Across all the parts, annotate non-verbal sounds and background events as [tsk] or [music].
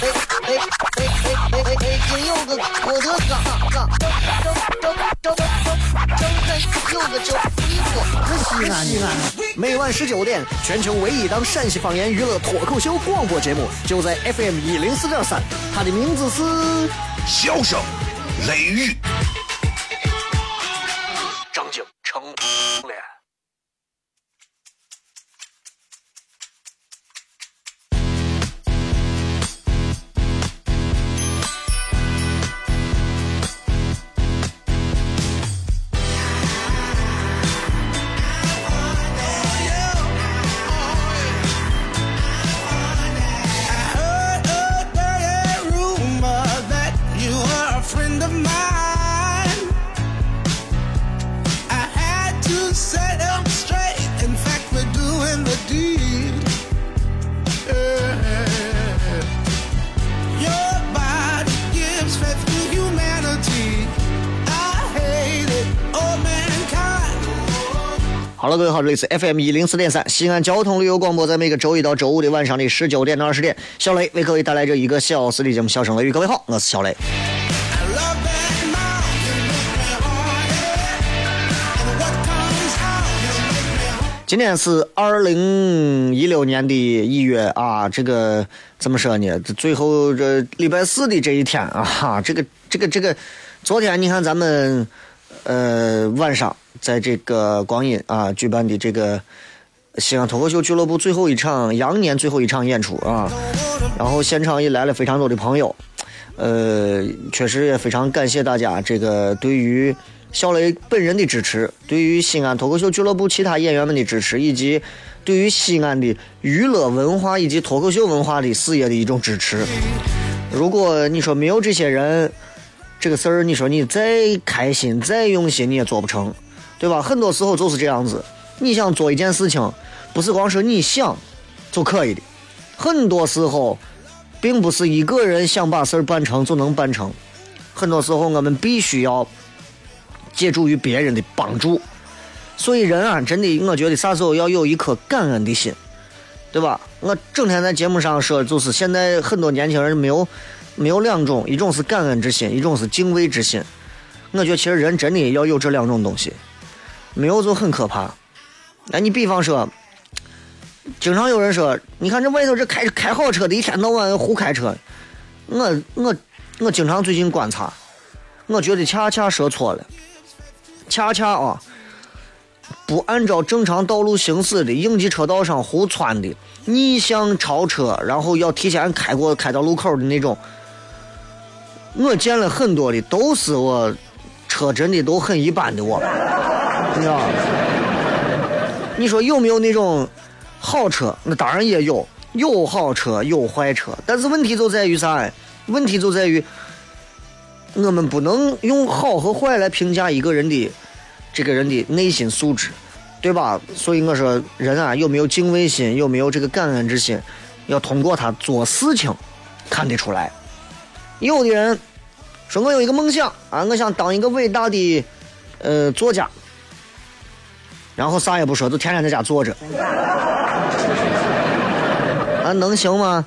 哎哎哎！北京有个郭德纲，张张张张张张开有个叫李波，西安西安。每晚十九点，全球唯一档陕西方言娱乐脱口秀广播节目，就在 FM 一零四点三。它的名字是《笑声雷雨》。好了，各位好，这里是 FM 一零四点三西安交通旅游广播，在每个周一到周五的晚上的十九点到二十点，小雷为各位带来这一个小时的节目《笑声雷雨》。各位好，我是小雷。今天是二零一六年的一月啊，这个怎么说呢？这最后这礼拜四的这一天啊，这个这个这个，昨天你看咱们呃晚上。在这个光阴啊举办的这个西安脱口秀俱乐部最后一场羊年最后一场演出啊，然后现场也来了非常多的朋友，呃，确实也非常感谢大家这个对于小雷本人的支持，对于西安脱口秀俱乐部其他演员们的支持，以及对于西安的娱乐文化以及脱口秀文化的事业的一种支持。如果你说没有这些人，这个事儿你说你再开心再用心你也做不成。对吧？很多时候就是这样子。你想做一件事情，不是光说你想就可以的。很多时候，并不是一个人想把事儿办成就能办成。很多时候，我们必须要借助于别人的帮助。所以，人啊，真的，我觉得啥时候要有一颗感恩的心，对吧？我整天在节目上说，就是现在很多年轻人没有没有两种，一种是感恩之心，一种是敬畏之心。我觉得，其实人真的要有这两种东西。没有就很可怕。那你比方说，经常有人说，你看这外头这开开好车的，一天到晚胡开车。我我我经常最近观察，我觉得恰恰说错了。恰恰啊，不按照正常道路行驶的应急车道上胡窜的逆向超车，然后要提前开过开到路口的那种，我见了很多的，都是我车真的都很一般的我。你知道？你说有没有那种好车？那当然也有，有好车有坏车。但是问题就在于啥？问题就在于我们不能用好和坏来评价一个人的这个人的内心素质，对吧？所以我说，人啊，有没有敬畏心，有没有这个感恩之心，要通过他做事情看得出来。有的人说我有一个梦想啊，我想当一个伟大的呃作家。然后啥也不说，就天天在家坐着，[laughs] 啊，能行吗？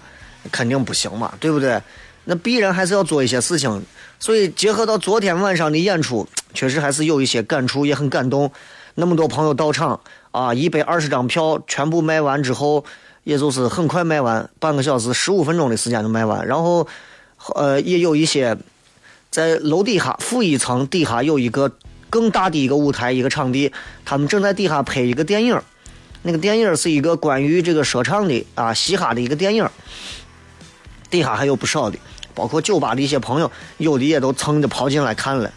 肯定不行嘛，对不对？那必然还是要做一些事情。所以结合到昨天晚上的演出，确实还是有一些感触，也很感动。那么多朋友到场啊，一百二十张票全部卖完之后，也就是很快卖完，半个小时十五分钟的时间就卖完。然后，呃，也有一些在楼底下负一层底下有一个。更大的一个舞台，一个场地，他们正在底下拍一个电影，那个电影是一个关于这个说唱的啊，嘻哈的一个电影。底下还有不少的，包括酒吧的一些朋友，有的也都蹭着跑进来看了。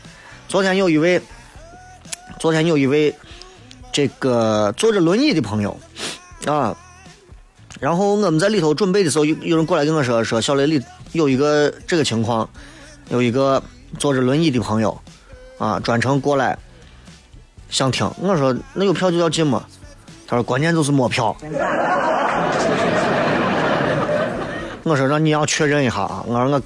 昨天有一位，昨天有一位这个坐着轮椅的朋友啊，然后我们在里头准备的时候，有有人过来跟我说说，小雷里有一个这个情况，有一个坐着轮椅的朋友。啊，专程过来想听，我说那有票就要进吗？他说关键就是没票。[laughs] 我说让你要确认一下啊，我说我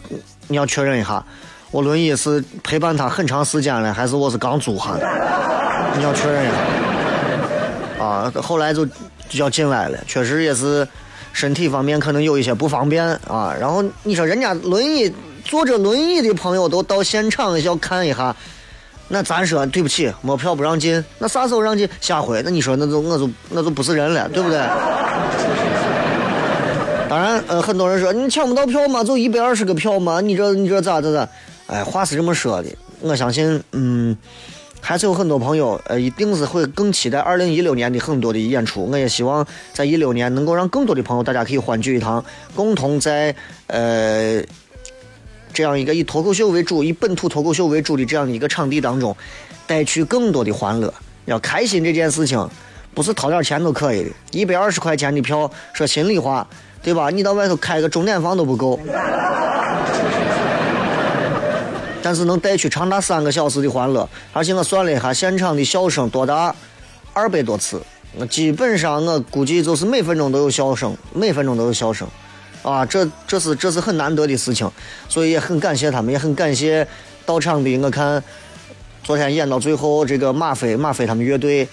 你要确认一下，我轮椅是陪伴他很长时间了，还是我是刚租下的？[laughs] 你要确认一下。啊，后来就就要进来了，确实也是身体方面可能有一些不方便啊。然后你说人家轮椅坐着轮椅的朋友都到现场要看一下，那咱说对不起，没票不让进，那啥时候让进？下回那你说那就我就那就不是人了，对不对？当然，呃，很多人说你抢不到票吗？就一百二十个票吗？你这你这咋咋咋？哎，话是这么说的，我相信，嗯，还是有很多朋友，呃，一定是会更期待二零一六年的很多的演出。我也希望在一六年能够让更多的朋友，大家可以欢聚一堂，共同在呃这样一个以脱口秀为主、以本土脱口秀为主的这样的一个场地当中，带去更多的欢乐。要开心这件事情，不是掏点钱都可以的。一百二十块钱的票，说心里话。对吧？你到外头开个钟点房都不够，但是能带去长达三个小时的欢乐。而且我算了一下，现场的笑声多达二百多次，我基本上我估计就是每分钟都有笑声，每分钟都有笑声。啊，这这是这是很难得的事情，所以也很感谢他们，也很感谢到场的。我看昨天演到最后，这个马飞马飞他们乐队，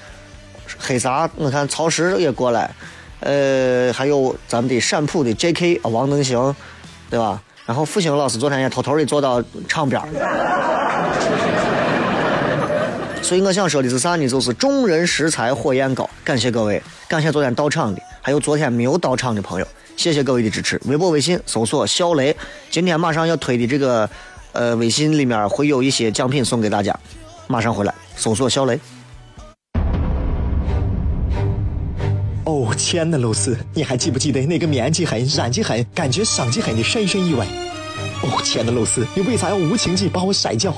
黑撒，我看曹石也过来。呃，还有咱们的陕普的 J.K. 王能行，对吧？然后复兴老师昨天也偷偷的坐到场边所以我想说的是啥呢？就是众人拾柴火焰高，感谢各位，感谢昨天到场的，还有昨天没有到场的朋友，谢谢各位的支持。微博、微信搜索“小雷”，今天马上要推的这个呃微信里面会有一些奖品送给大家，马上回来搜索“小雷”。哦，亲爱的露丝，你还记不记得那个面积狠、染技狠、感觉伤及狠的深深意外？哦，亲爱的露丝，你为啥要无情地把我甩掉？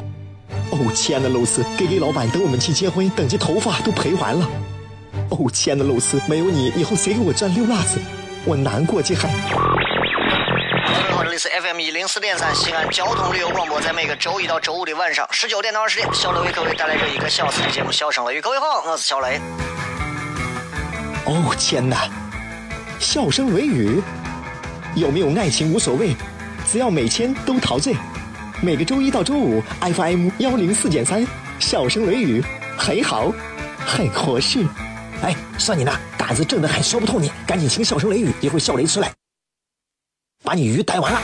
哦，亲爱的露丝，G G 老板等我们去结婚，等这头发都赔完了。哦，亲爱的露丝，没有你，以后谁给我赚溜辣子？我难过极狠。各位好，这里是 FM 一零四点三西安交通旅游广播，在每个周一到周五的晚上十九点到二十点，小雷为各位带来这一个小时的节目《笑声雷雨》。各位好，我是小雷。哦天哪！笑声雷雨，有没有爱情无所谓，只要每天都陶醉。每个周一到周五，FM 幺零四点三，笑声雷雨很好，很合适。哎，算你那胆子正的很，说不透你，赶紧请笑声雷雨，一会儿笑雷出来，把你鱼逮完了。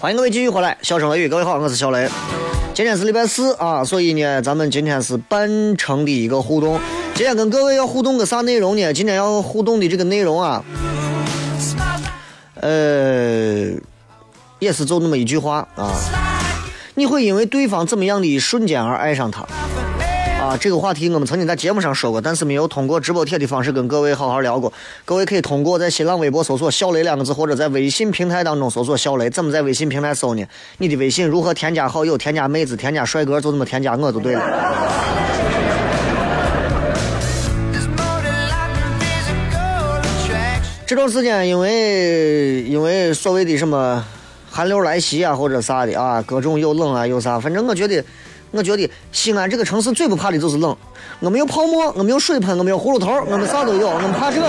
欢迎各位继续回来，笑声雷雨，各位好，我是小雷。今天是礼拜四啊，所以呢，咱们今天是半程的一个互动。今天跟各位要互动个啥内容呢？今天要互动的这个内容啊，呃，也是就那么一句话啊，你会因为对方怎么样的一瞬间而爱上他。啊，这个话题我们曾经在节目上说过，但是没有通过直播贴的方式跟各位好好聊过。各位可以通过在新浪微博搜索“小雷”两个字，或者在微信平台当中搜索“小雷”。怎么在微信平台搜呢？你的微信如何添加好友、添加妹子、添加帅哥，就这么添加我就对了。这段时间因为因为所谓的什么寒流来袭啊，或者啥的啊，各种又冷啊又啥，反正我觉得。我觉得西安这个城市最不怕的就是冷，我没有泡沫，我没有水喷，我没有葫芦头，我们啥都有，我们怕这，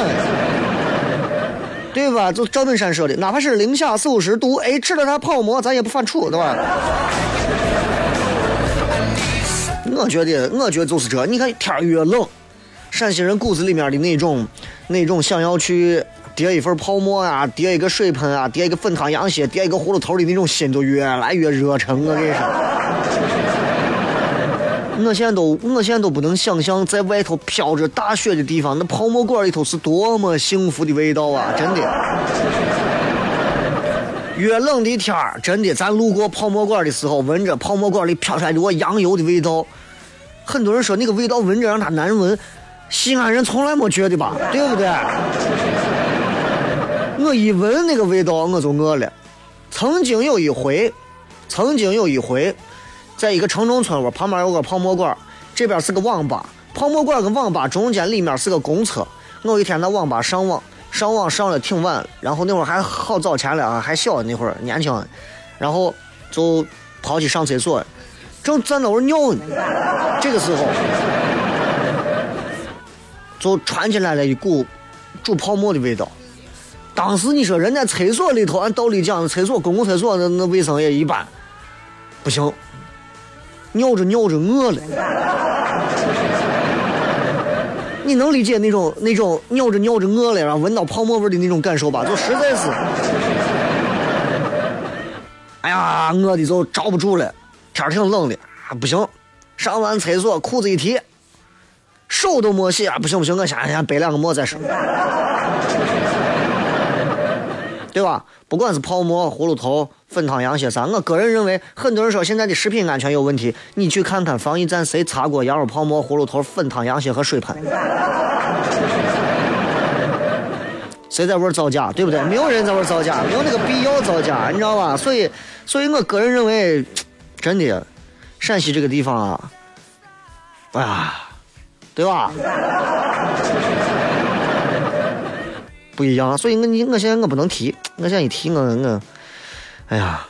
对吧？就赵本山说的，哪怕是零下四五十度，哎，吃了它泡沫，咱也不犯怵，对吧？我觉得，我觉得就是这。你看天越冷，陕西人骨子里面的那种、那种想要去叠一份泡沫啊，叠一个水喷啊，叠一个粉汤羊血，叠一个葫芦头的那种心，就越来越热诚。我跟你说。我现在都我现在都不能想象，在外头飘着大雪的地方，那泡沫馆里头是多么幸福的味道啊！真的。越冷的天儿，真的，咱路过泡沫馆的时候，闻着泡沫馆里飘出来的我羊油的味道，很多人说那个味道闻着让他难闻，西安人从来没觉得吧，对不对？我一闻那个味道，我就饿了。曾经有一回，曾经有一回，在一个城中村，我旁边有个泡沫馆，这边是个网吧，泡沫馆跟网吧中间里面是个公厕。我一天在网吧上网，上网上了挺晚，然后那会儿还好早前了啊，还小那会儿年轻，然后就跑去上厕所，正在那会尿呢，这个时候就传进来了一股煮泡馍的味道。当时你说人家厕所里头，按道理讲，厕所公共厕所那那卫生也一般，不行，尿着尿着饿了。你能理解那种那种尿着尿着饿了，然后闻到泡沫味的那种感受吧？就实在是，哎呀，饿的就着不住了。天挺冷的，不行，上完厕所裤子一提，手都没洗啊！不行不行，我先先背两个馍再说。对吧？不管是泡馍、葫芦头、粉汤、羊血啥，我个人认为，很多人说现在的食品安全有问题，你去看看防疫站谁擦过羊肉泡馍、葫芦头、粉汤、羊血和水盆？谁在玩造假？对不对？没有人在玩造假，没有那个必要造假，你知道吧？所以，所以我个人认为，真的，陕西这个地方啊，哎呀，对吧？不一样，所以我你我现在我不能提，我现在一提我我，哎呀，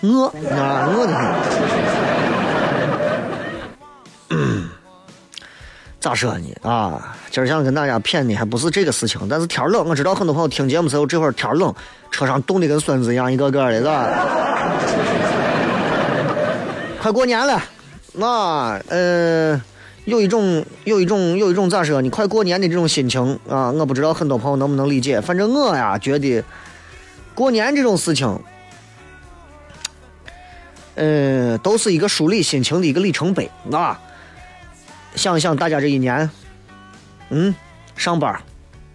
饿啊饿的很。[coughs] 咋说呢啊？今儿想跟大家骗的还不是这个事情，但是天冷，我知道很多朋友听节目时候这会儿天冷，车上冻得跟孙子一样，一个个的，是吧？快过年了，那嗯。有一种，有一种，有一种咋说？你快过年的这种心情啊，我不知道很多朋友能不能理解。反正我呀，觉得过年这种事情，嗯，都是一个梳理心情的一个里程碑啊。想想大家这一年，嗯，上班，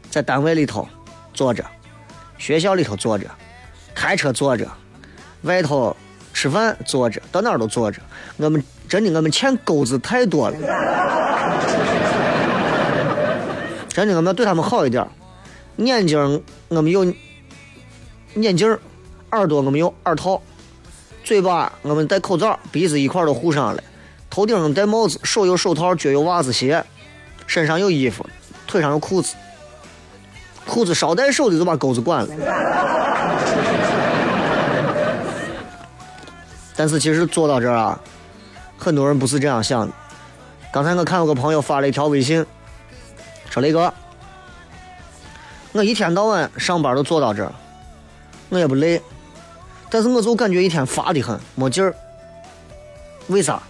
在单位里头坐着，学校里头坐着，开车坐着，外头吃饭坐着，到哪儿都坐着，我们。真的，我们欠钩子太多了。真的，我们要对他们好一点。眼睛我们有眼镜，耳朵我们有耳套，嘴巴我们戴口罩，鼻子一块都护上了，头顶上戴帽子，手有手套，脚有袜子鞋，身上有衣服，腿上有裤子，裤子捎带手的就把钩子管了。但是其实做到这儿啊。很多人不是这样想的。刚才我看有个朋友发了一条微信，说雷哥，我一天到晚上班都坐到这儿，我也不累，但是我就感觉一天乏的很，没劲儿。为啥？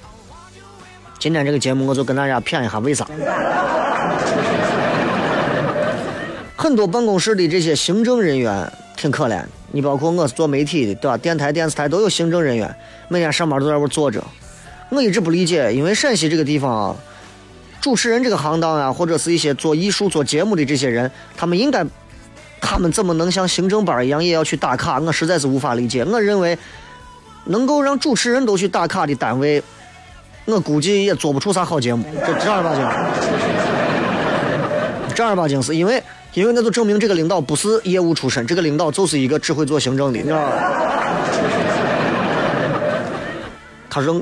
今天这个节目我就跟大家谝一下为啥。很多办公室的这些行政人员挺可怜，你包括我是做媒体的，对吧？电台、电视台都有行政人员，每天上班都在那坐着。我一直不理解，因为陕西这个地方啊，主持人这个行当啊，或者是一些做艺术、做节目的这些人，他们应该，他们怎么能像行政班一样也要去打卡？我实在是无法理解。我认为，能够让主持人都去打卡的单位，我估计也做不出啥好节目。这正儿八经，正儿八经是因为，因为那就证明这个领导不是业务出身，这个领导就是一个只会做行政的，你知道吗？他说。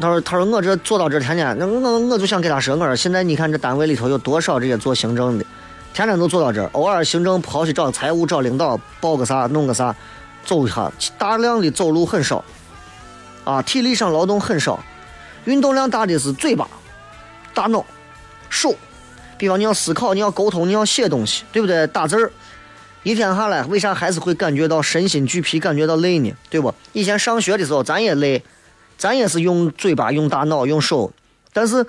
他说：“他说我这做到这天天，那我我就想给他说，我说现在你看这单位里头有多少这些做行政的，天天都做到这儿，偶尔行政跑去找财务、找领导报个啥、弄个啥，走一下，大量的走路很少，啊，体力上劳动很少，运动量大的是嘴巴、大脑、手，比方你要思考、你要沟通、你要写东西，对不对？打字儿，一天下来，为啥还是会感觉到身心俱疲，感觉到累呢？对不？以前上学的时候，咱也累。”咱也是用嘴巴、用大脑、用手，但是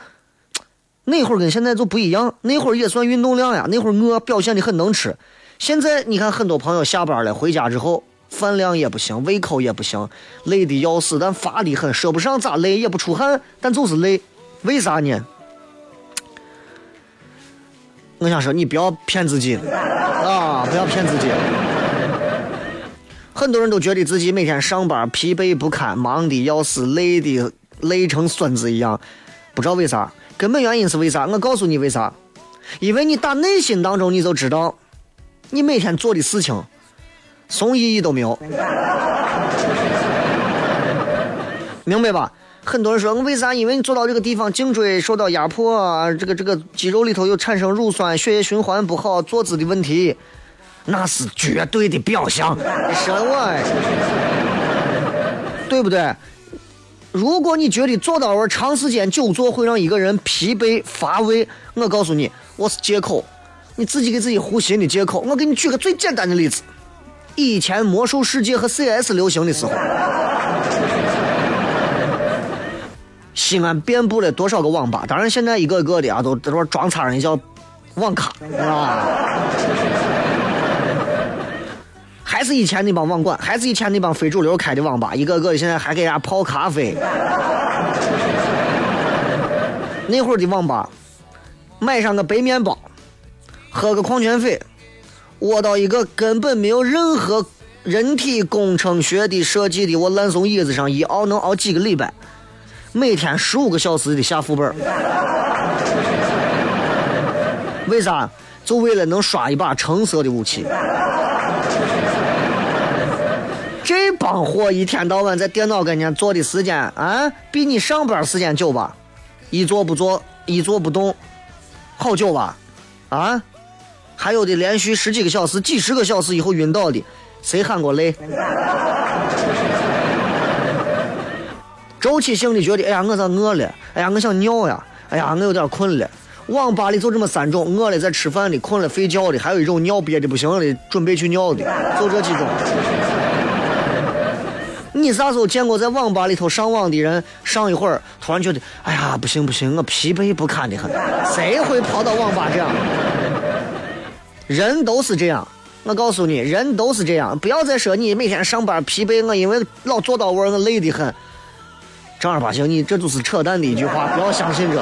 [tsk] 那会儿跟现在就不一样。那会儿也算运动量呀，那会儿我表现的很能吃。现在你看，很多朋友下班了回家之后，饭量也不行，胃口也不行，累的要死，但乏的很，说不上咋累，也不出汗，但就是累。为啥呢？我想说，你不要骗自己啊！不要骗自己。很多人都觉得自己每天上班疲惫不堪，忙的要死，累的累成孙子一样。不知道为啥，根本原因是为啥？我告诉你为啥？因为你打内心当中你就知道，你每天做的事情，什意义都没有。明白吧？很多人说我为啥？因为你坐到这个地方，颈椎受到压迫，这个这个肌肉里头又产生乳酸，血液循环不好，坐姿的问题，那是绝对的表象。你说我，对不对？如果你觉得坐到位长时间久坐会让一个人疲惫乏味，我告诉你，我是借口，你自己给自己胡心的借口。我给你举个最简单的例子，以前魔兽世界和 CS 流行的时候。西安遍布了多少个网吧？当然，现在一个一个的啊，都都装叉人叫网咖，啊。还是以前那帮网管，还是以前那帮非主流开的网吧，一个个的现在还给人家泡咖啡。那会儿的网吧，买上个白面包，喝个矿泉水，窝到一个根本没有任何人体工程学的设计的我烂怂椅子上，一熬能熬几个礼拜。每天十五个小时的下副本为啥？就为了能刷一把橙色的武器。这帮货一天到晚在电脑跟前坐的时间啊，比你上班时间久吧？一坐不坐，一坐不动，好久吧？啊？还有的连续十几个小时、几十个小时以后晕倒的，谁喊过累？周期性的觉得，哎呀，我咋饿了？哎呀，我想尿呀！哎呀，我有点困了。网吧里就这么三种：饿了在吃饭的，困了睡觉的，还有一种尿憋的不行了，准备去尿的，就这几种。你啥时候见过在网吧里头上网的人上一会儿，突然觉得，哎呀，不行不行，我疲惫不堪的很。谁会跑到网吧这样？人都是这样。我告诉你，人都是这样。不要再说你每天上班疲惫，我因为老坐到位，我累得很。正儿八经，你这就是扯淡的一句话，不要相信这。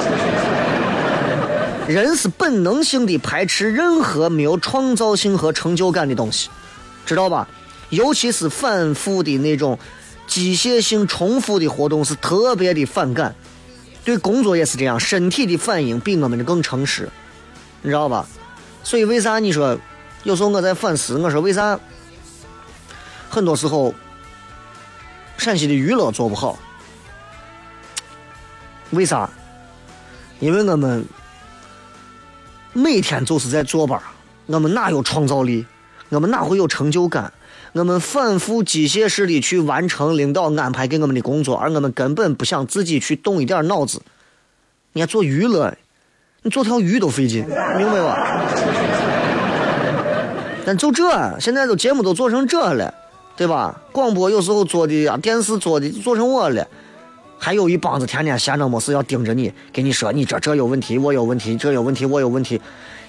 人是本能性的排斥任何没有创造性和成就感的东西，知道吧？尤其是反复的那种机械性、重复的活动是特别的反感。对工作也是这样，身体的反应比我们的更诚实，你知道吧？所以为啥你说有时候我在反思，我说为啥很多时候陕西的娱乐做不好？为啥？因为我们每天就是在坐班，我们哪有创造力？我们哪会有成就感？我们反复机械式的去完成领导安排给我们的工作，而我们根本不想自己去动一点脑子。你看做娱乐，你做条鱼都费劲，明白吧？但就这，现在都节目都做成这了，对吧？广播有时候做的呀，电视做的做成我了。还有一帮子天天闲着没事要盯着你，给你说你这这有问题，我有问题，这有问题，我有问题。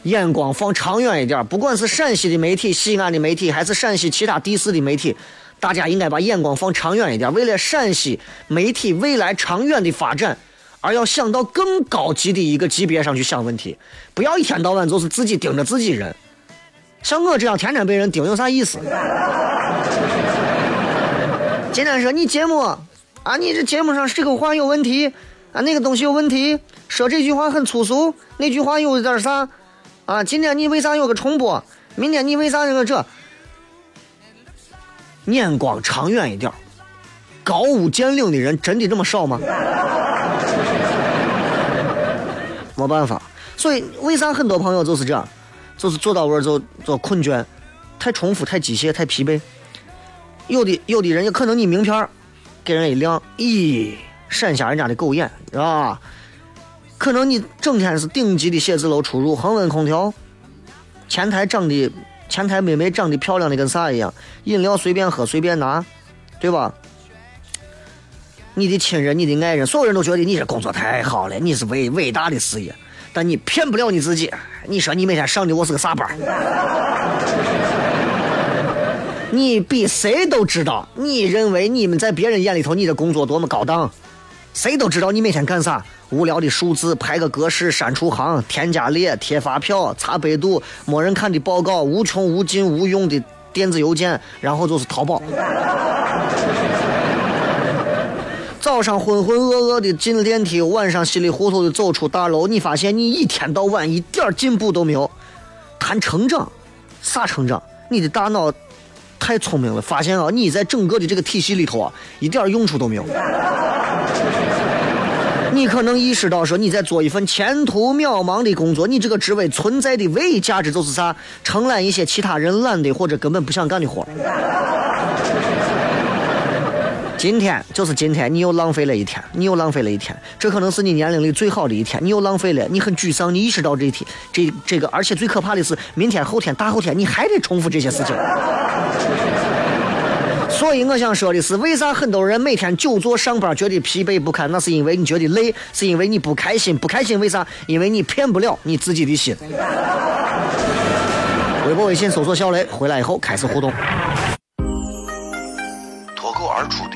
眼光放长远一点，不管是陕西的媒体、西安的媒体，还是陕西其他地市的媒体，大家应该把眼光放长远一点，为了陕西媒体未来长远的发展，而要想到更高级的一个级别上去想问题，不要一天到晚就是自己盯着自己人。像我这样天天被人盯有啥意思？今天说你节目。啊，你这节目上这个话有问题，啊，那个东西有问题，说这句话很粗俗，那句话有点啥？啊，今天你为啥有个重播？明天你为啥这个这？眼光长远一点，高屋建瓴的人真的这么少吗？[laughs] 没办法，所以为啥很多朋友就是这样，就是做到位就就困倦，太重复、太机械、太疲惫。有的有的人也可能你名片给人一亮，咦，闪瞎人家的狗眼，是吧？可能你整天是顶级的写字楼出入，恒温空调，前台长得前台妹妹长得漂亮的跟啥一样，饮料随便喝随便拿，对吧？你的亲人、你的爱人，所有人都觉得你这工作太好了，你是伟伟大的事业，但你骗不了你自己。你说你每天上的我是个啥班？[laughs] 你比谁都知道，你认为你们在别人眼里头你的工作多么高档，谁都知道你每天干啥。无聊的数字，排个格式，删除行，添加列，贴发票，查百度，没人看的报告，无穷无尽无用的电子邮件，然后就是淘宝。早上浑浑噩噩的进电梯，晚上稀里糊涂的走出大楼，你发现你一天到晚一点进步都没有。谈成长，啥成长？你的大脑太聪明了，发现啊，你在整个的这个体系里头啊，一点用处都没有。你可能意识到说你在做一份前途渺茫的工作，你这个职位存在的唯一价值就是啥？承揽一些其他人懒的或者根本不想干的活。今天就是今天，你又浪费了一天，你又浪费了一天，这可能是你年龄里最好的一天，你又浪费了，你很沮丧，你意识到这一天，这这个，而且最可怕的是，明天、后天、大后天，你还得重复这些事情。所以我想说的是，为啥很多人每天久坐上班觉得疲惫不堪？那是因为你觉得累，是因为你不开心。不开心为啥？因为你骗不了你自己的心。微博、微信搜索“小雷”，回来以后开始互动。脱口而出的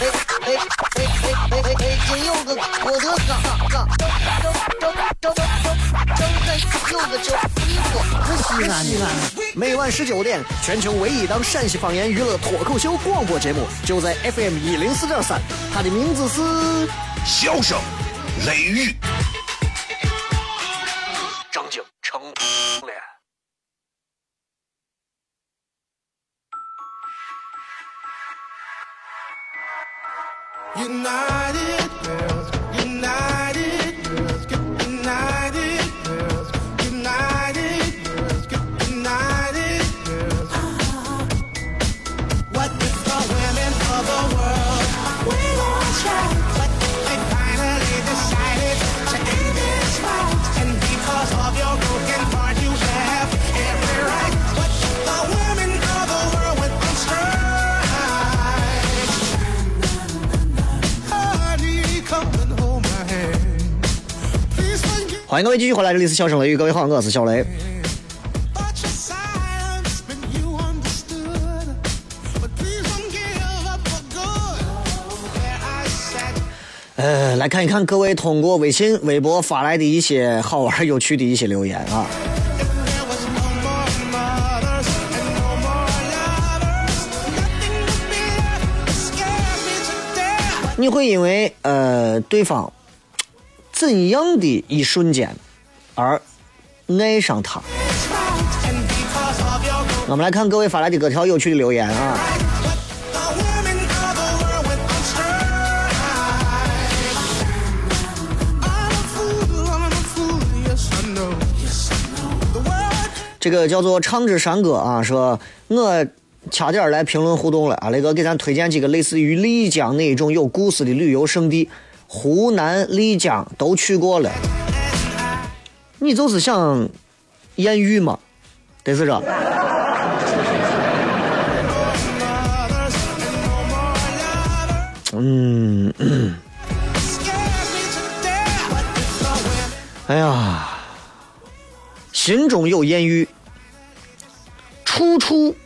哎哎哎哎哎哎！今有个郭德纲，张张张张张张有个叫李波，是西安的。每晚十九点，全球唯一档陕西方言娱乐脱口秀广播节目，就在 FM 一零四点三。它的名字是《笑声雷雨》。各位继续回来，这里是笑声雷雨，各位好，我是小雷。呃，来看一看各位通过微信、微博发来的一些好玩、有趣的一些留言啊。你会因为呃对方？怎样的一瞬间而爱上他？我们来看各位发来的各条有趣的留言啊！这个叫做唱之山歌啊，说我掐点来评论互动了啊，雷哥给咱推荐几个类似于丽江那种有故事的旅游胜地。湖南丽江都去过了，你就是想艳遇嘛？得是这。嗯，哎呀，心中有艳遇，处处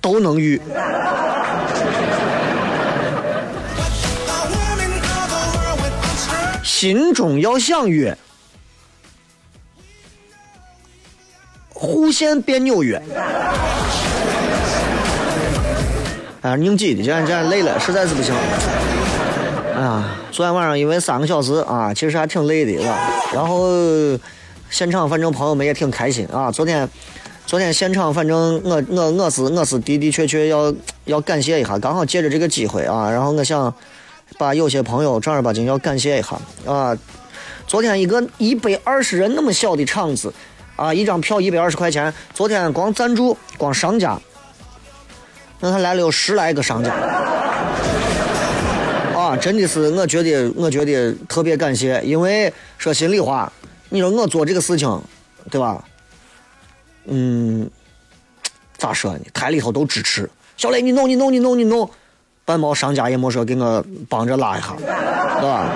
都能遇。心中要想约，弧线变纽约。哎呀，拧挤的，今天今天累了，实在是不行。哎呀，昨天晚上因为三个小时啊，其实还挺累的，是吧？然后现场反正朋友们也挺开心啊。昨天昨天现场反正我我我是我是的的确确要要感谢一下，刚好借着这个机会啊，然后我想。把有些朋友正儿八经要感谢一下啊！昨天一个一百二十人那么小的场子啊，一张票一百二十块钱。昨天光赞助光商家，那他来了有十来个商家啊！真的是，我觉得我觉得特别感谢，因为说心里话，你说我做这个事情，对吧？嗯，咋说呢？台里头都支持，小雷你弄你弄你弄你弄，半毛商家也没说给我帮着拉一下，[laughs] 对吧？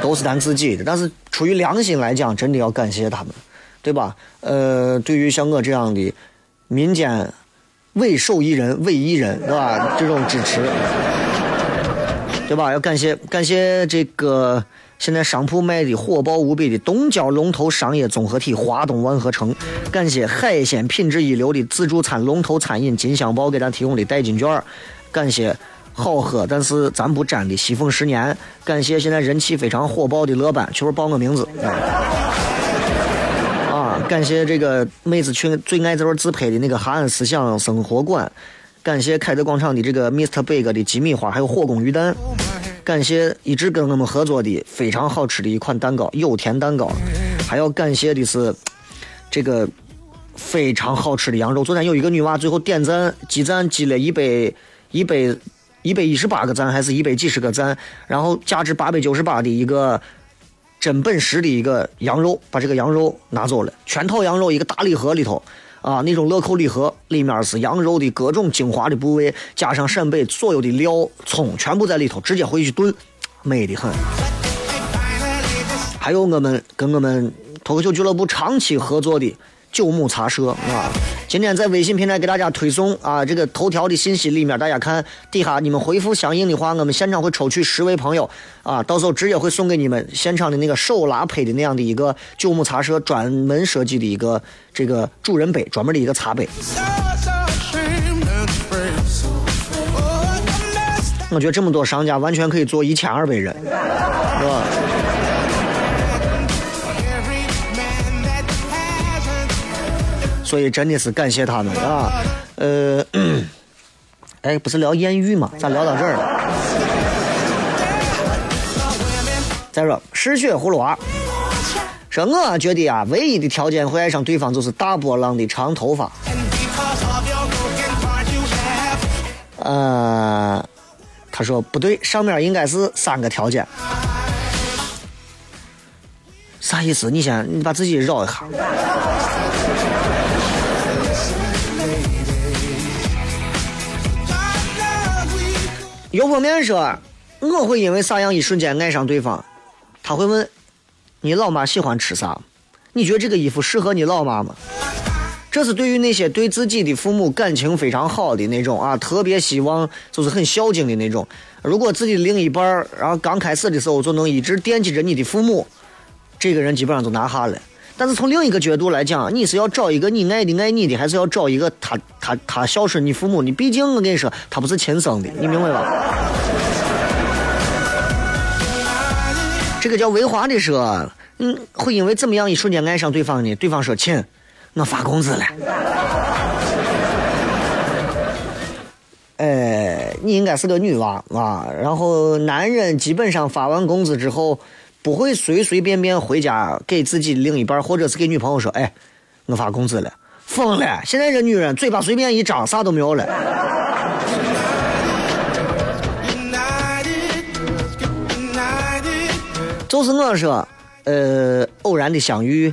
都是咱自己的，但是出于良心来讲，真的要感谢他们，对吧？呃，对于像我这样的民间伪手艺人、伪艺人，对吧？这种支持，对吧？要感谢感谢这个。现在商铺卖的火爆无比的东郊龙头商业综合体华东万和城，感谢海鲜品质一流的自助餐龙头餐饮金香堡给咱提供的代金券，感谢好喝但是咱不沾的西凤十年，感谢现在人气非常火爆的乐班，求报个名字。啊，感谢这个妹子去最爱在这自拍的那个哈恩思想生活馆，感谢凯德广场的这个 Mr. Big 的鸡米花，还有火宫鱼蛋。感谢一直跟我们合作的非常好吃的一款蛋糕——有甜蛋糕。还要感谢的是这个非常好吃的羊肉。昨天有一个女娃最后点赞积赞积了一百一百一百一十八个赞，还是一百几十个赞，然后价值八百九十八的一个真本实的一个羊肉，把这个羊肉拿走了，全套羊肉一个大礼盒里头。啊，那种乐扣礼盒里面是羊肉的各种精华的部位，加上陕北所有的料、葱，全部在里头，直接回去炖，美得很。还有我们跟我们脱口秀俱乐部长期合作的。九牧茶社啊，今天在微信平台给大家推送啊，这个头条的信息里面，大家看底下你们回复相应的话，我们现场会抽取十位朋友啊，到时候直接会送给你们现场的那个手拉胚的那样的一个九牧茶社专门设计的一个这个主人杯，专门的一个茶杯。我觉得这么多商家完全可以做一千二百人，是吧？所以真的是感谢他们啊，呃，哎，不是聊艳遇吗？咋聊到这儿了？再说失血葫芦娃，说我觉得啊，唯一的条件会爱上对方就是大波浪的长头发。呃，他说不对，上面应该是三个条件。啥意思？你先你把自己绕一下。油泼面说：“我会因为啥样一瞬间爱上对方？”他会问：“你老妈喜欢吃啥？你觉得这个衣服适合你老妈吗？”这是对于那些对自己的父母感情非常好的那种啊，特别希望就是很孝敬的那种。如果自己另一半儿，然后刚开始的时候就能一直惦记着你的父母，这个人基本上就拿下了。但是从另一个角度来讲，你是要找一个你爱的爱你的，还是要找一个他他他孝顺你父母？你毕竟我跟你说，他不是亲生的，你明白吧？这个叫维华的说，嗯，会因为怎么样一瞬间爱上对方呢？对方说：“亲，我发工资了。”哎，你应该是个女娃啊。然后男人基本上发完工资之后。不会随随便便回家给自己另一半，或者是给女朋友说：“哎，我发工资了。”疯了！现在这女人嘴巴随便一张，啥都没有了。就是我说，呃，偶然的相遇，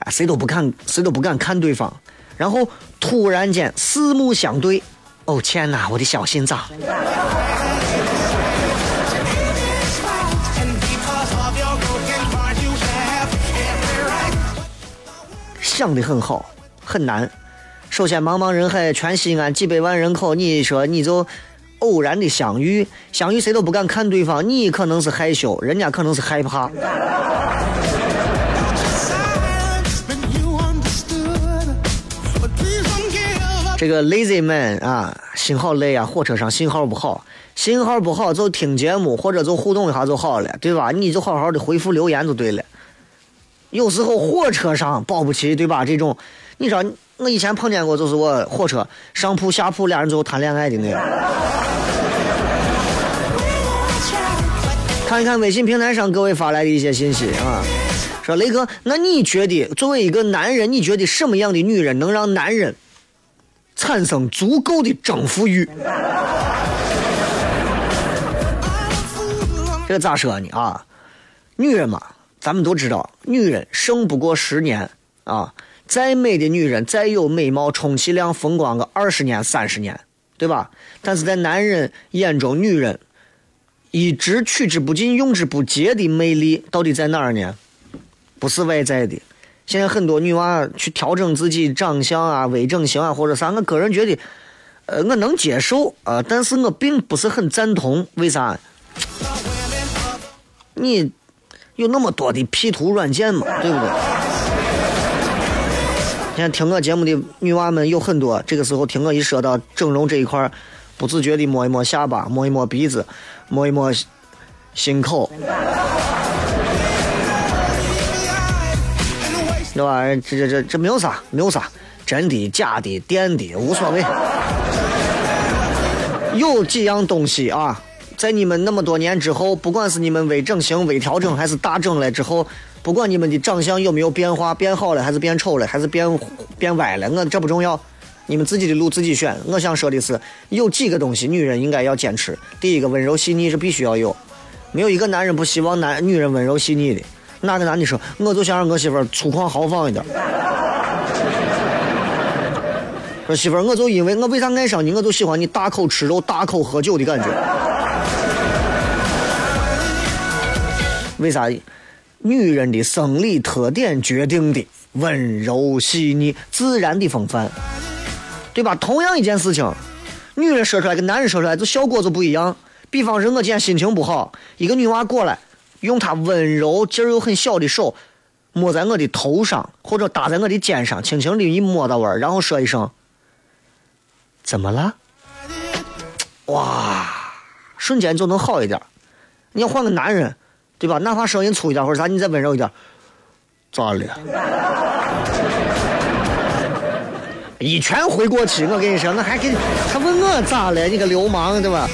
啊，谁都不看，谁都不敢看对方，然后突然间四目相对，哦天哪，我的小心脏！想的很好，很难。首先，茫茫人海，全西安几百万人口，你说你就偶然的相遇，相遇谁都不敢看对方，你可能是害羞，人家可能是害怕。这个 lazy man 啊，心好累啊，火车上信号不好，信号不好就听节目或者就互动一下就好了，对吧？你就好好的回复留言就对了。有时候火车上保不齐，对吧？这种，你知道，我以前碰见过，就是我火车上铺下铺俩人最后谈恋爱的那样。看一看微信平台上各位发来的一些信息啊，说雷哥，那你觉得作为一个男人，你觉得什么样的女人能让男人产生足够的征服欲？这个咋说呢？啊，女人嘛。咱们都知道，女人生不过十年啊，再美的女人，再有美貌，充其量风光个二十年、三十年，对吧？但是在男人眼中，女人一直取之不尽、用之不竭的魅力，到底在哪儿呢？不是外在的。现在很多女娃去调整自己长相啊、微整形啊或者啥，我个人觉得，呃，我能接受啊，但是我并不是很赞同。为啥？你有那么多的 P 图软件嘛，对不对？现在听我节目的女娃们有很多，这个时候听我一说到整容这一块不自觉的摸一摸下巴，摸一摸鼻子，摸一摸心口。这玩意儿，这这这这没有啥，没有啥，真的假的垫的无所谓。有几样东西啊，在你们那么多年之后，不管是你们微整形、微调整，还是大整了之后，不管你们的长相有没有变化，变好了还是变丑了，还是变变歪了，我这不重要，你们自己的路自己选。我想说的是，有几个东西女人应该要坚持。第一个，温柔细腻是必须要有，没有一个男人不希望男女人温柔细腻的。哪个男的说，我就想让我媳妇粗犷豪放一点。说媳妇儿，我就因为我为啥爱上你，我就喜欢你大口吃肉、大口喝酒的感觉。为啥？女人的生理特点决定的温柔细腻、自然的风范，对吧？同样一件事情，女人说出来跟男人说出来，就效果就不一样。比方说，我今天心情不好，一个女娃过来。用她温柔劲儿又很小的手摸在我的头上，或者搭在我的肩上，轻轻的一摸到位然后说一声：“怎么了？”哇，瞬间就能好一点。你要换个男人，对吧？哪怕声音粗一点或者啥，你再温柔一点，咋了？[laughs] 一拳挥过去，我跟你说，我还给他问我咋了？你个流氓，对吧？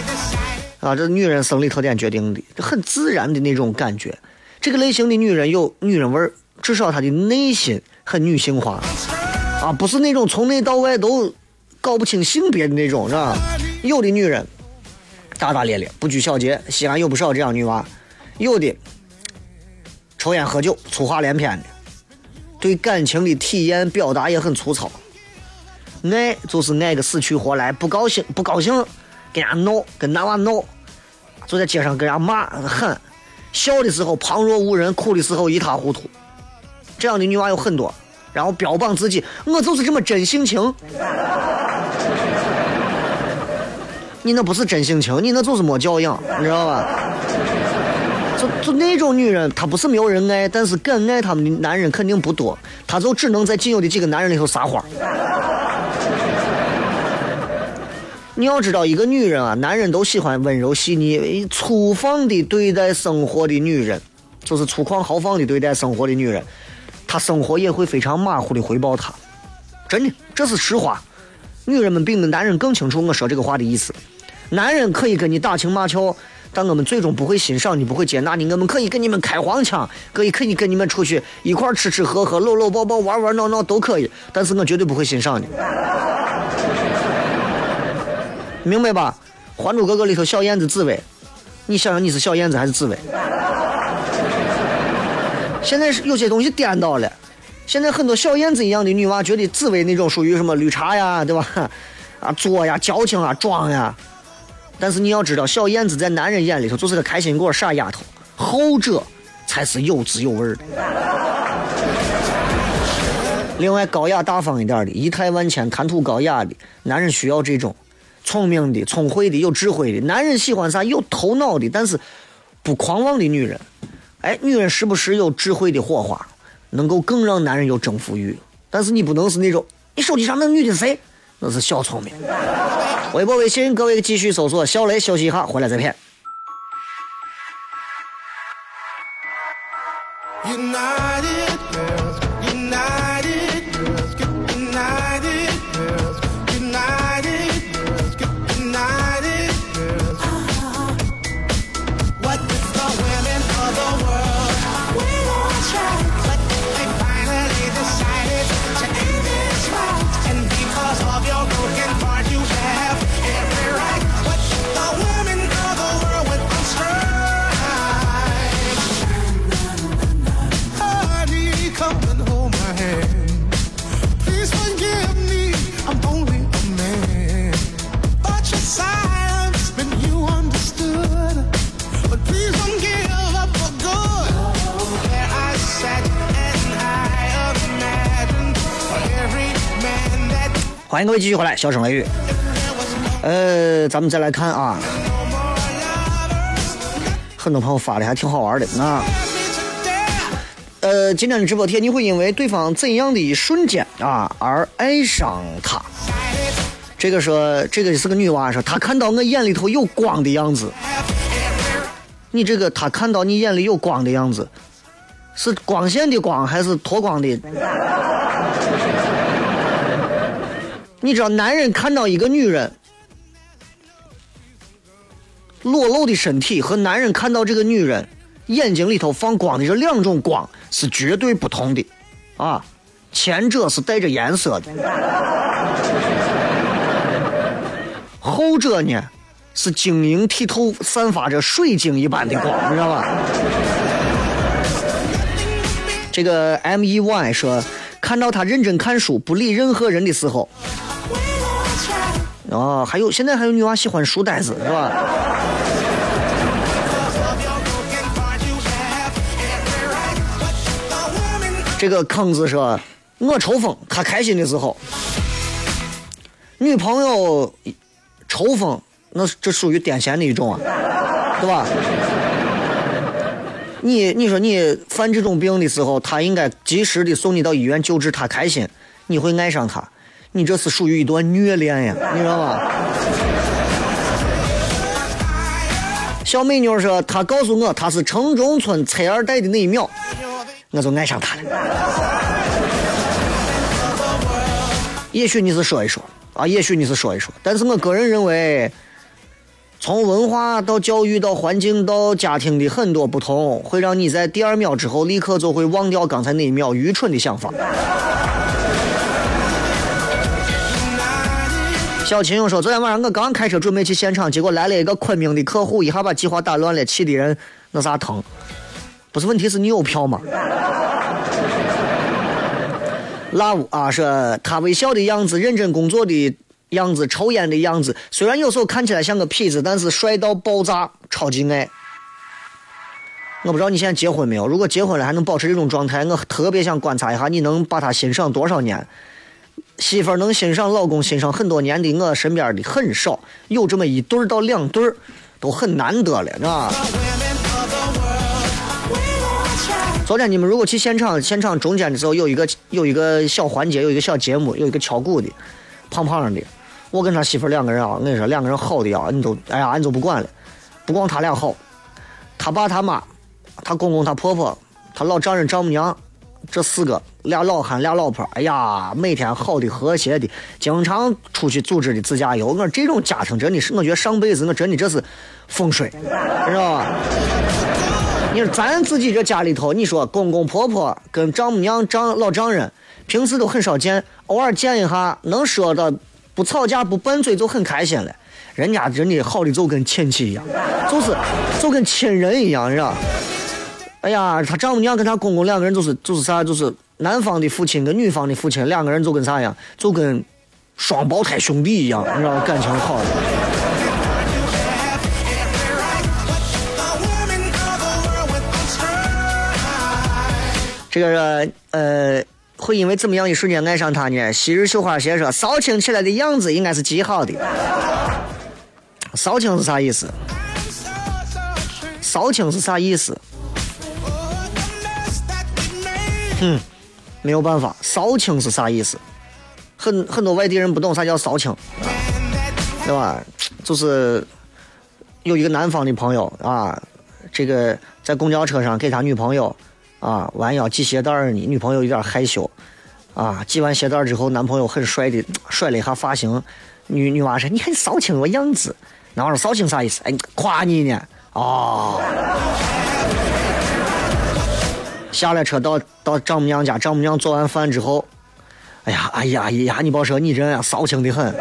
啊，这女人生理特点决定的，很自然的那种感觉。这个类型的女人有女人味儿，至少她的内心很女性化，啊，不是那种从内到外都搞不清性别的那种，是吧？有的女人大大咧咧，不拘小节，西安有不少这样女娃。有的抽烟喝酒，粗话连篇的，对感情的体验表达也很粗糙。爱就是爱个死去活来，不高兴不高兴。跟人家闹，跟男娃闹，就在街上跟人家骂喊，笑的时候旁若无人，哭的时候一塌糊涂。这样的女娃有很多，然后标榜自己，我就是这么真性情。[laughs] 你那不是真性情，你那就是没教养，你知道吧？就就那种女人，她不是没有人爱，但是敢爱她们的男人肯定不多，她就只能在仅有的几个男人里头撒欢。[laughs] 你要知道，一个女人啊，男人都喜欢温柔细腻、粗放的对待生活的女人，就是粗犷豪放的对待生活的女人，她生活也会非常马虎的回报她。真的，这是实话。女人们比男人更清楚我说这个话的意思。男人可以跟你打情骂俏，但我们最终不会欣赏你，不会接纳你。我们可以跟你们开黄腔，可以可以跟你们出去一块吃吃喝喝、搂搂抱抱、玩玩闹闹都可以，但是我绝对不会欣赏你。明白吧？《还珠格格》里头小燕子紫薇，你想想你是小燕子还是紫薇？现在是有些东西颠倒了，现在很多小燕子一样的女娃觉得紫薇那种属于什么绿茶呀，对吧？啊，作呀，矫情啊，装呀。但是你要知道，小燕子在男人眼里头就是个开心果、傻丫头，后者才是有滋有味的。另外，高雅大方一点的，仪态万千、谈吐高雅的男人需要这种。聪明的、聪慧的、有智慧的男人喜欢啥？有头脑的，但是不狂妄的女人。哎，女人时不时有智慧的火花，能够更让男人有征服欲。但是你不能是那种，你手机上那女的谁？那是小聪明。微博微信各位继续搜索小雷休息一下回来再骗。欢迎各位继续回来，笑声雷雨。呃，咱们再来看啊，很多朋友发的还挺好玩的啊。呃，今天的直播贴，你会因为对方怎样的一瞬间啊而爱上他？这个说，这个是个女娃说，她看到我眼里头有光的样子。你这个，她看到你眼里有光的样子，是光线的光还是脱光的？你知道，男人看到一个女人裸露的身体，和男人看到这个女人眼睛里头放光的这两种光是绝对不同的，啊，前者是带着颜色的，后者呢是晶莹剔透、散发着水晶一般的光，你知道吧？这个 M E Y 说，看到他认真看书，不理任何人的时候。哦，还有现在还有女娃喜欢书呆子是吧？这个坑子说，我抽风，他开心的时候，女朋友抽风，那这属于癫痫的一种啊，对吧？你你说你犯这种病的时候，他应该及时的送你到医院救治，他开心，你会爱上他。你这是属于一段虐恋呀，你知道吧？小美妞说，她告诉我她是城中村拆二代的那一秒，我就爱上她了。也许你是说一说啊，也许你是说一说，但是我个人认为，从文化到教育到环境到家庭的很多不同，会让你在第二秒之后立刻就会忘掉刚才那一秒愚蠢的想法。小秦勇说：“昨天晚上我刚开车准备去现场，结果来了一个昆明的客户，一下把计划打乱了，气的人那啥疼。不是问题是你有票吗？”Love 啊，说他微笑的样子，认真工作的样子，抽烟的样子，虽然有时候看起来像个痞子，但是帅到爆炸，超级爱。我不知道你现在结婚没有？如果结婚了还能保持这种状态，我特别想观察一下，你能把他欣赏多少年？媳妇儿能欣赏老公欣赏很多年的，我身边的很少，有这么一对儿到两对儿，都很难得了，啊。昨天你们如果去现场，现场中间的时候有一个有一个小环节，有一个小节目，有一个敲鼓的，胖胖的，我跟他媳妇两个人啊，我跟你说两个人好的啊，你都哎呀，你就不管了，不光他俩好，他爸他妈，他公公他婆婆，他老丈人丈母娘。这四个俩老汉俩老婆，哎呀，每天好的和谐的，经常出去组织的自驾游。我这种家庭真的是，我觉得上辈子我真的这是风水，知道吧？你说咱自己这家里头，你说公公婆婆跟丈母娘丈老丈人平时都很少见，偶尔见一下，能说的不吵架不拌嘴就很开心了。人家真的好的就跟亲戚一样，就是就跟亲人一样，知道。哎呀，他丈母娘跟他公公两个人就是就是啥，就是男方的父亲跟女方的父亲两个人就跟啥样，就跟双胞胎兄弟一样，你知道感情好。这个呃，会因为怎么样一瞬间爱上他呢？昔日绣花鞋说，骚青起来的样子应该是极好的。骚青是啥意思？骚青是啥意思？嗯，没有办法，骚青是啥意思？很很多外地人不懂啥叫骚青，对吧？就是有一个南方的朋友啊，这个在公交车上给他女朋友啊弯腰系鞋带儿呢，女朋友有点害羞啊，系完鞋带之后，男朋友很帅的 [tsk] 甩了一下发型，女女娃说：“你看骚青个样子。”然后说：“骚青啥意思？哎，夸你呢。”哦。下了车到到丈母娘家，丈母娘做完饭之后，哎呀，哎呀，哎呀，你别说，你这人骚情的很。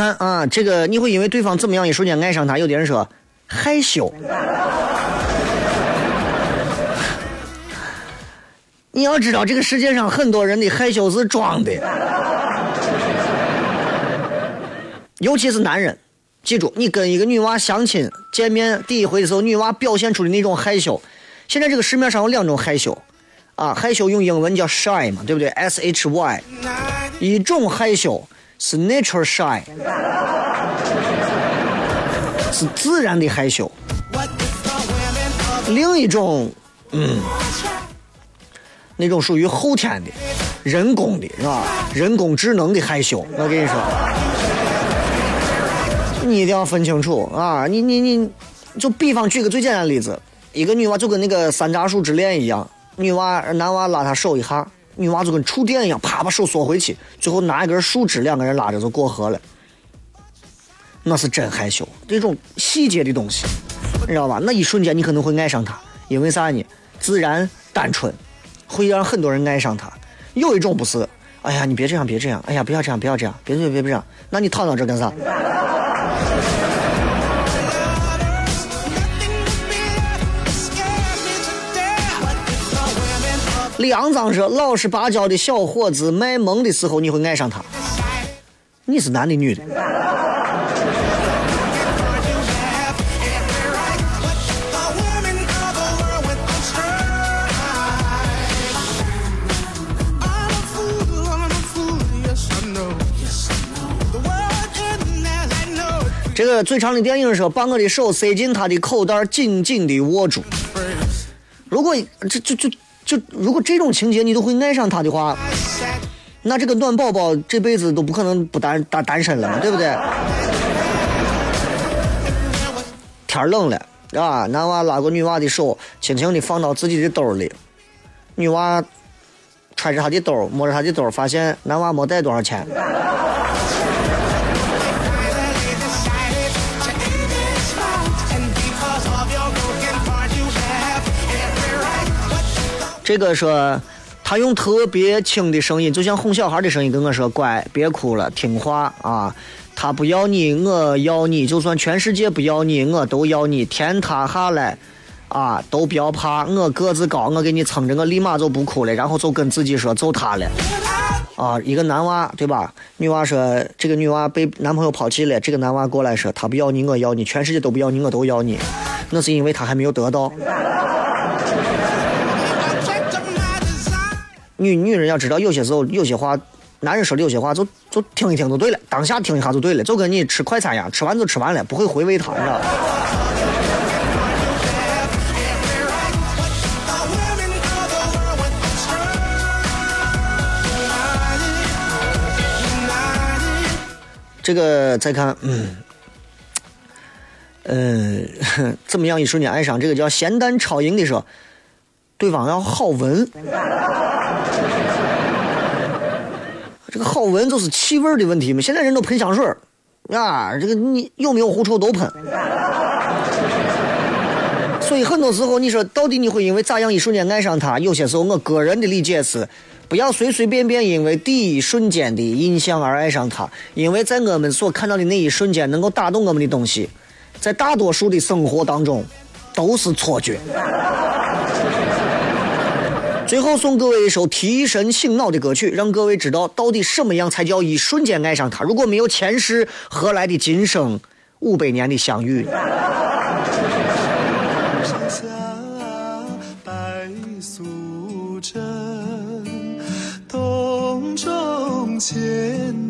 看啊，这个你会因为对方怎么样一瞬间爱上他？有的人说害羞。[laughs] 你要知道，这个世界上很多人的害羞是装的，尤其是男人。记住，你跟一个女娃相亲见面第一回的时候，女娃表现出的那种害羞。现在这个市面上有两种害羞，啊，害羞用英文叫 shy 嘛，对不对？S H Y。一种害羞是 nature shy，是自然的害羞。另一种，嗯。那种属于后天的、人工的，是吧？人工智能的害羞，我跟你说，你一定要分清楚啊！你你你，就比方举个最简单的例子，一个女娃就跟那个山楂树之恋一样，女娃男娃拉她手一下，女娃就跟触电一样，啪把手缩回去，最后拿一根树枝，两个人拉着就过河了。那是真害羞，这种细节的东西，你知道吧？那一瞬间你可能会爱上他，因为啥呢？自然单纯。会让很多人爱上他。有一种不是，哎呀，你别这样，别这样，哎呀，不要这样，不要这样，别别别这样。那你躺到这干啥？李昂章说：“老实巴交的小伙子卖萌的时候，你会爱上他。你是男的女的？”这个最长的电影说，把我的手塞进他的口袋，紧紧的握住。如果这就就就如果这种情节你都会爱上他的话，那这个暖宝宝这辈子都不可能不单单单身了，对不对？天冷了，啊，男娃拉过女娃的手，轻轻的放到自己的兜里。女娃揣着他的兜，摸着他的兜，发现男娃没带多少钱。这个说，他用特别轻的声音，就像哄小孩的声音跟我说：“乖，别哭了，听话啊！他不要你，我要你，就算全世界不要你，我都要你。天塌下来，啊，都不要怕，我个子高，我给你撑着，我立马就不哭了。然后就跟自己说，就他了。啊，一个男娃，对吧？女娃说，这个女娃被男朋友抛弃了，这个男娃过来说，他不要你，我要你，全世界都不要你，我都要你。那是因为他还没有得到。”女女人要知道，有些时候有些话，男人说的有些话，就就听一听就对了，当下听一下就对了，就跟你吃快餐一样，吃完就吃完了，不会回味它，你知道吧？这个再看，嗯，呃，[laughs] 怎么样一瞬间爱上？这个叫咸蛋超赢的说。对方要好闻，这个好闻就是气味的问题嘛。现在人都喷香水啊，这个你有没有狐臭都喷。所以很多时候，你说到底你会因为咋样一瞬间爱上他？有些时候，我个人的理解是，不要随随便便因为第一瞬间的印象而爱上他，因为在我们所看到的那一瞬间能够打动我们的东西，在大多数的生活当中都是错觉。最后送各位一首提神醒脑的歌曲，让各位知道到底什么样才叫一瞬间爱上他。如果没有前世，何来的今生五百年的相遇？千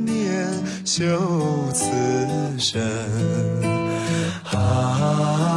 年修此身。啊